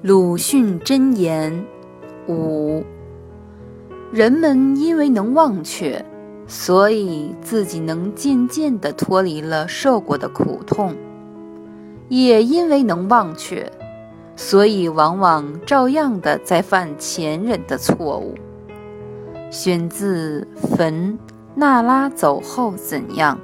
鲁迅箴言五：人们因为能忘却，所以自己能渐渐地脱离了受过的苦痛；也因为能忘却，所以往往照样的在犯前人的错误。选自《坟》，娜拉走后怎样？